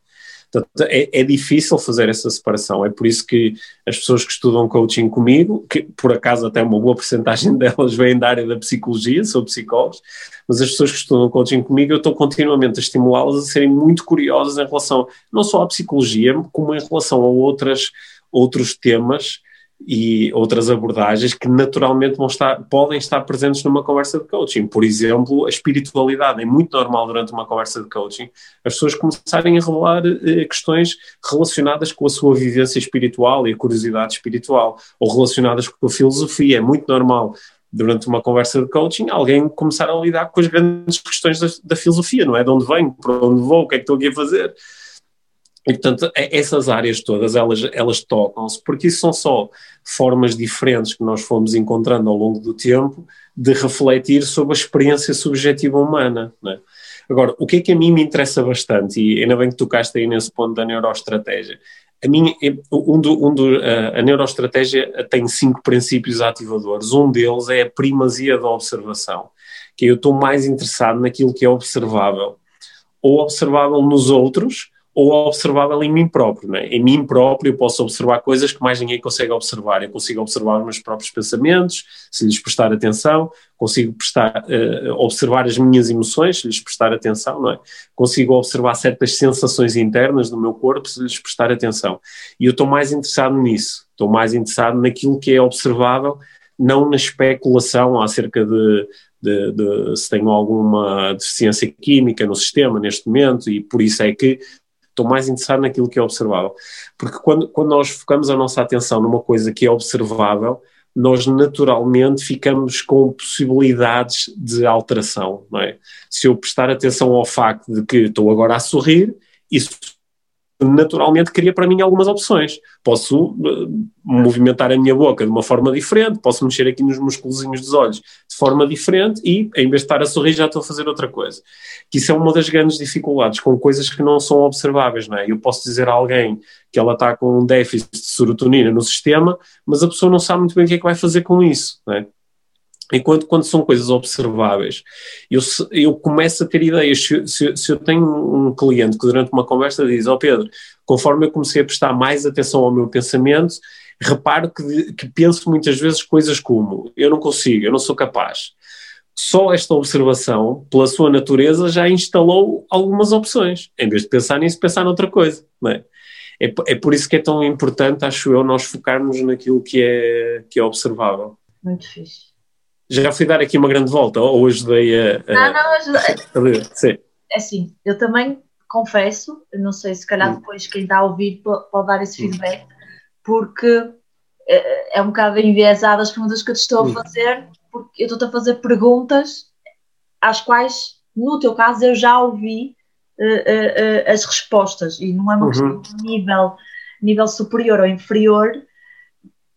Portanto, é, é, difícil fazer essa separação. É por isso que as pessoas que estudam coaching comigo, que por acaso até uma boa porcentagem *laughs* delas vêm da área da psicologia, sou psicólogos, mas as pessoas que estudam coaching comigo, eu estou continuamente a estimulá-las a serem muito curiosas em relação não só à psicologia, como em relação a outras, outros temas e outras abordagens que naturalmente estar, podem estar presentes numa conversa de coaching. Por exemplo, a espiritualidade. É muito normal durante uma conversa de coaching as pessoas começarem a revelar eh, questões relacionadas com a sua vivência espiritual e a curiosidade espiritual, ou relacionadas com a filosofia. É muito normal durante uma conversa de coaching, alguém começar a lidar com as grandes questões da, da filosofia, não é? De onde venho, para onde vou, o que é que estou aqui a fazer. E, portanto, essas áreas todas, elas, elas tocam-se, porque isso são só formas diferentes que nós fomos encontrando ao longo do tempo de refletir sobre a experiência subjetiva humana. É? Agora, o que é que a mim me interessa bastante, e ainda bem que tocaste aí nesse ponto da neuroestratégia, a, minha, um do, um do, a neuroestratégia tem cinco princípios ativadores. Um deles é a primazia da observação, que eu estou mais interessado naquilo que é observável, ou observável nos outros, ou observável em mim próprio. Né? Em mim próprio eu posso observar coisas que mais ninguém consegue observar. Eu consigo observar os meus próprios pensamentos, se lhes prestar atenção, consigo prestar, uh, observar as minhas emoções, se lhes prestar atenção, não é? Consigo observar certas sensações internas do meu corpo, se lhes prestar atenção. E eu estou mais interessado nisso, estou mais interessado naquilo que é observável, não na especulação acerca de, de, de, se tenho alguma deficiência química no sistema neste momento e por isso é que estou mais interessado naquilo que é observável. Porque quando, quando nós focamos a nossa atenção numa coisa que é observável, nós naturalmente ficamos com possibilidades de alteração, não é? Se eu prestar atenção ao facto de que estou agora a sorrir, isso naturalmente cria para mim algumas opções. Posso uh, movimentar a minha boca de uma forma diferente, posso mexer aqui nos musculozinhos dos olhos de forma diferente e, em vez de estar a sorrir, já estou a fazer outra coisa. Que isso é uma das grandes dificuldades com coisas que não são observáveis, não é? Eu posso dizer a alguém que ela está com um déficit de serotonina no sistema, mas a pessoa não sabe muito bem o que é que vai fazer com isso, não é? Enquanto quando são coisas observáveis, eu, eu começo a ter ideias. Se, se, se, eu tenho um cliente que durante uma conversa diz: Ó oh Pedro, conforme eu comecei a prestar mais atenção ao meu pensamento, reparo que, que penso muitas vezes coisas como: eu não consigo, eu não sou capaz. Só esta observação, pela sua natureza, já instalou algumas opções. Em vez de pensar nisso, pensar noutra coisa. Não é? É, é por isso que é tão importante, acho eu, nós focarmos naquilo que é, que é observável.
Muito fixe.
Já fui dar aqui uma grande volta, ou ajudei a. a
não, não, ajudei. Sim. É assim, eu também confesso, não sei se calhar hum. depois quem está a ouvir pode dar esse hum. feedback, porque é, é um bocado enviesado as perguntas que eu te estou a hum. fazer, porque eu estou-te a fazer perguntas às quais, no teu caso, eu já ouvi uh, uh, uh, as respostas, e não é uma questão uhum. de nível, nível superior ou inferior,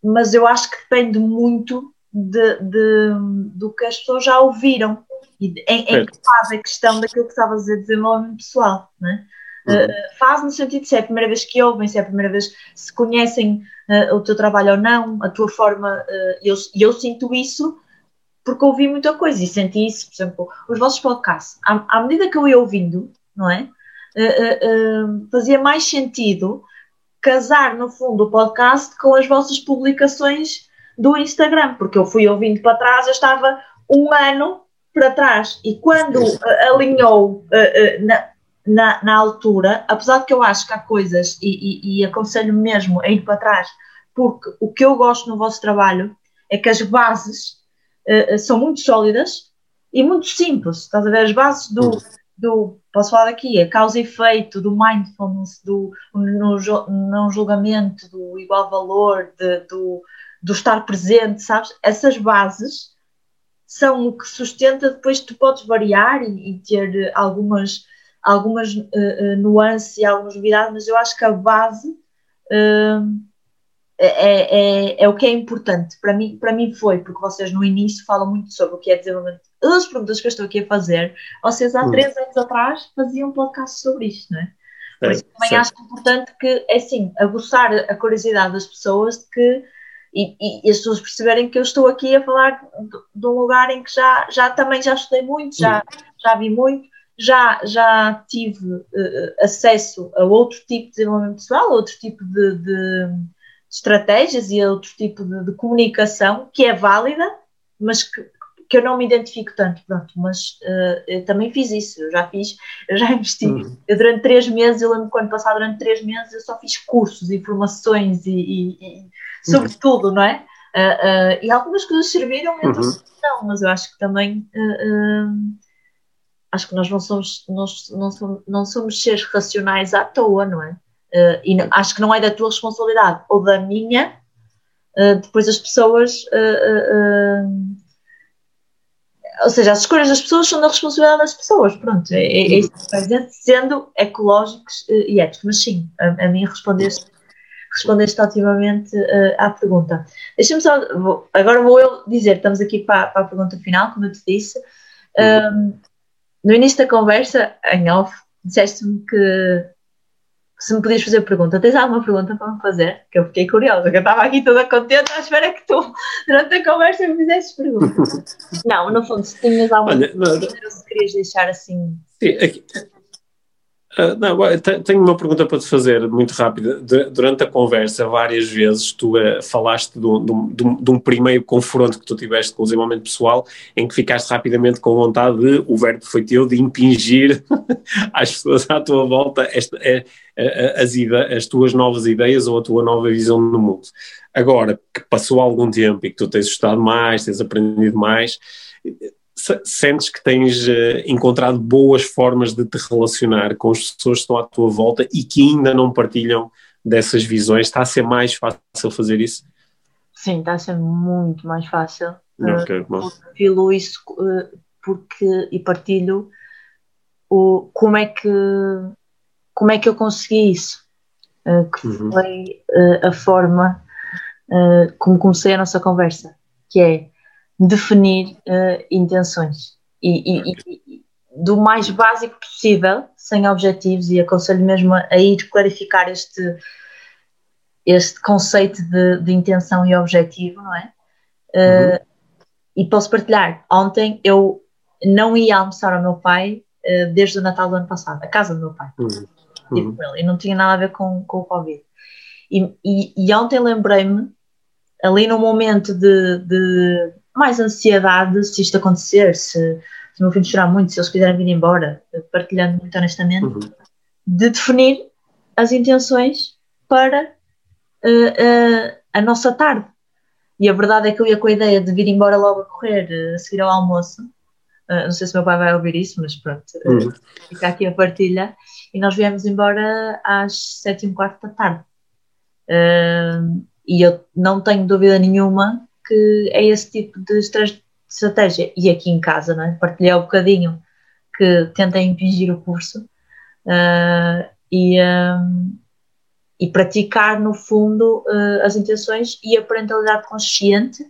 mas eu acho que depende muito de, de, do que as pessoas já ouviram. E em, em que faz a questão daquilo que estava a dizer, desenvolvimento pessoal, né? Uh, faz no sentido de se é a primeira vez que ouvem, se é a primeira vez se conhecem uh, o teu trabalho ou não, a tua forma, uh, eu, eu sinto isso porque ouvi muita coisa e senti isso, por exemplo, os vossos podcasts, à, à medida que eu ia ouvindo, não é? fazia mais sentido casar, no fundo, o podcast com as vossas publicações do Instagram, porque eu fui ouvindo para trás, eu estava um ano para trás, e quando alinhou na, na, na, altura, apesar de que eu acho que há coisas, e, e, e aconselho mesmo a ir para trás, porque o que eu gosto no vosso trabalho é que as bases uh, são muito sólidas e muito simples. Estás a ver? As bases do, do posso falar aqui, a causa e efeito, do mindfulness, do não julgamento, do igual valor, de, do, do estar presente, sabes? Essas bases são o que sustenta, depois tu podes variar e, e ter algumas algumas uh, nuances e algumas novidades, mas eu acho que a base uh, é, é, é, o que é importante. Para mim, para mim foi, porque vocês no início falam muito sobre o que é desenvolvimento. As perguntas que eu estou aqui a fazer, vocês há hum. três anos atrás faziam um podcast sobre isto, não é? Por é, isso também certo. acho importante que, é assim, aguçar a curiosidade das pessoas de que e, e, e, as pessoas perceberem que eu estou aqui a falar de, de um lugar em que já, já também já estudei muito, já, hum. já vi muito já, já tive uh, acesso a outro tipo de desenvolvimento pessoal, a outro tipo de, de estratégias e a outro tipo de, de, comunicação que é válida, mas que, que eu não me identifico tanto, pronto, mas uh, eu também fiz isso, eu já fiz, eu já investi. Uhum. Eu durante três meses, eu lembro quando passar durante três meses, eu só fiz cursos e formações e, e, e uhum. tudo, não é? Uh, uh, e algumas coisas serviram, outras uhum. não, mas eu acho que também acho que nós não somos, nós não somos, não somos seres racionais à toa, não é? Uh, e não, acho que não é da tua responsabilidade ou da minha, uh, depois as pessoas. Uh, ou seja, as escolhas das pessoas são da responsabilidade das pessoas, pronto, é, é, é isso que sendo ecológicos e éticos. Mas sim, a, a mim respondeste, respondeste otimamente à pergunta. Deixa-me só, vou, agora vou eu dizer, estamos aqui para, para, a pergunta final, como eu te disse. Um, no início da conversa, em off, disseste-me que se me podias fazer pergunta, tens alguma pergunta para me fazer? Que eu fiquei curiosa, que eu estava aqui toda contente à espera que tu, *laughs* durante a conversa, me fizesses perguntas. *laughs* não, no fundo, se tinhas alguma Olha, pergunta, se querias deixar assim.
Sim, aqui, Uh, não, tenho uma pergunta para te fazer, muito rápida. Durante a conversa, várias vezes, tu uh, falaste de um, de, um, de um, primeiro confronto que tu tiveste com o desenvolvimento pessoal, em que ficaste rapidamente com vontade de, o verbo foi teu, de impingir *laughs* às pessoas à tua volta esta, é, as, as tuas novas ideias ou a tua nova visão no mundo. Agora, que passou algum tempo e que tu tens estudado mais, tens aprendido mais, sentes que tens uh, encontrado boas formas de te relacionar com as pessoas que estão à tua volta e que ainda não partilham dessas visões? Está a ser mais fácil fazer isso?
Sim, está a ser muito mais fácil. Okay, uh, isso uh, porque e partilho o, como é que como é que eu consegui isso uh, que uhum. foi a forma como comecei a nossa conversa que é definir uh, intenções e, e, e, do mais básico possível, sem objetivos, e aconselho mesmo a, ir clarificar este, este conceito de, de intenção e objetivo, não é? Uh, uhum. E posso partilhar, ontem eu não ia almoçar ao meu pai uh, desde o Natal do ano passado, a casa do meu pai. Uhum. Uhum. E não tinha nada a ver com, com o Covid. E, e, e ontem lembrei-me, ali no momento de, de mais ansiedade se isto acontecer, se, se o meu filho chorar muito, se eles quiserem vir embora, partilhando muito honestamente, uhum. de definir as intenções para uh, uh, a nossa tarde. E a verdade é que eu ia com a ideia de vir embora logo a correr, uh, a seguir ao almoço. não sei se meu pai vai ouvir isso, mas pronto, uhum. fica aqui a partilha. E nós viemos embora às sete e um quarto da tarde. e eu não tenho dúvida nenhuma que é esse tipo de estratégia. E aqui em casa, não é? partilhei um bocadinho que tentei impingir o curso uh, e, um, e praticar, no fundo, uh, as intenções e a parentalidade consciente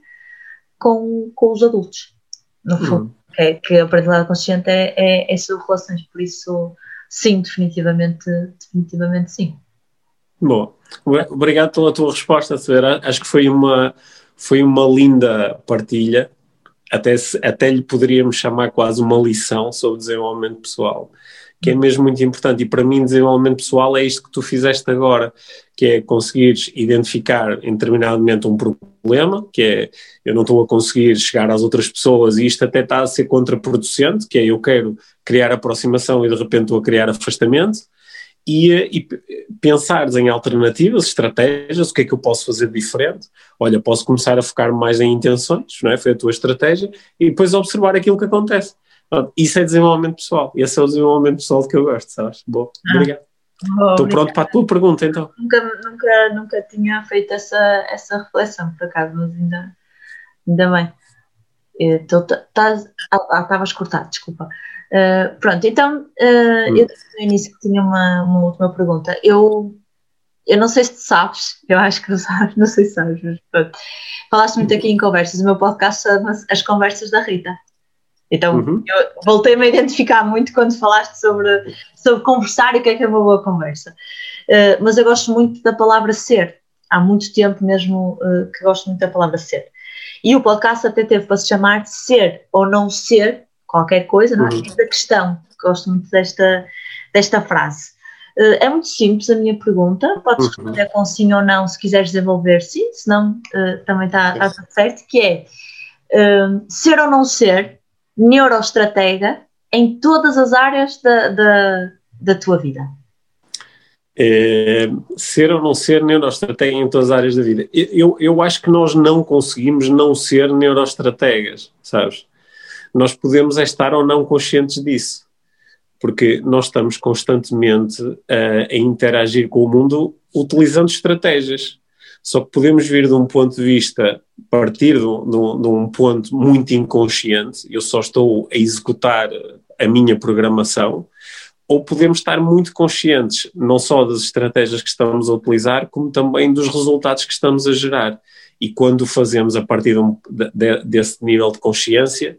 com, com os adultos, no fundo. é que a parentalidade consciente é, é, é sobre relações, por isso, sim, definitivamente, definitivamente sim.
Bom, obrigado pela tua resposta, Severa. Acho que foi uma, foi uma linda partilha. Até, até lhe poderíamos chamar quase uma lição sobre desenvolvimento pessoal que é mesmo muito importante. E para mim, desenvolvimento pessoal é isto que tu fizeste agora, que é conseguires identificar em determinado momento um problema, que é eu não estou a conseguir chegar às outras pessoas e isto até está a ser contraproducente, que é eu quero criar aproximação e de repente estou a criar afastamento. E, e pensares em alternativas, estratégias, o que é que eu posso fazer diferente? Olha, posso começar a focar mais em intenções, não é? Foi a tua estratégia, e depois observar aquilo que acontece. Isso é desenvolvimento pessoal. Esse é o desenvolvimento pessoal que eu gosto, sabes? Boa, ah, obrigado. Estou pronto para a tua pergunta, então.
Nunca, nunca, nunca tinha feito essa, essa reflexão, por acaso, mas ainda, ainda bem. Então, ah, estavas cortado, desculpa. Uh, pronto, então, uh, hum. eu disse no início que tinha uma, uma última pergunta. Eu, eu não sei se tu sabes, eu acho que não *laughs* sabes, não sei se sabes, mas pronto. Falaste muito aqui em conversas, o meu podcast chama As Conversas da Rita. Então, uhum. eu voltei-me a identificar muito quando falaste sobre, sobre conversar e o que é que é uma boa conversa. Uh, mas eu gosto muito da palavra ser. Há muito tempo mesmo que gosto muito da palavra ser. E o podcast até teve para se chamar ser ou não ser qualquer coisa, não é? Uhum. Da questão. Gosto muito desta, desta frase. Uh, é muito simples a minha pergunta. Podes uhum. responder com sim ou não se quiseres desenvolver sim, senão também está tá certo. Que é ser ou não ser neuroestratega em todas as áreas da, da, da tua vida?
É, ser ou não ser neuroestratega em todas as áreas da vida. Eu, eu acho que nós não conseguimos não ser neuroestrategas, sabes? Nós podemos é estar ou não conscientes disso, porque nós estamos constantemente a, a interagir com o mundo utilizando estratégias. Só que podemos vir de um ponto de vista, partir de um, de um ponto muito inconsciente, eu só estou a executar a minha programação, ou podemos estar muito conscientes, não só das estratégias que estamos a utilizar, como também dos resultados que estamos a gerar. E quando fazemos a partir de de, desse nível de consciência,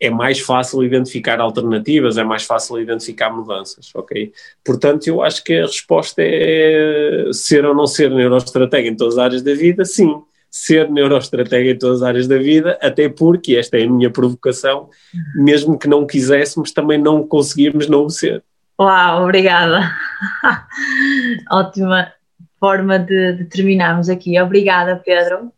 é mais fácil identificar alternativas, é mais fácil identificar mudanças, ok? Portanto, eu acho que a resposta é ser ou não ser neuroestratega em todas as áreas da vida, sim. Ser neuroestratega em todas as áreas da vida, até porque, esta é a minha provocação, mesmo que não quiséssemos, também não conseguimos não o ser.
Uau, obrigada. *laughs* Ótima forma de, de terminarmos aqui. Obrigada, Pedro.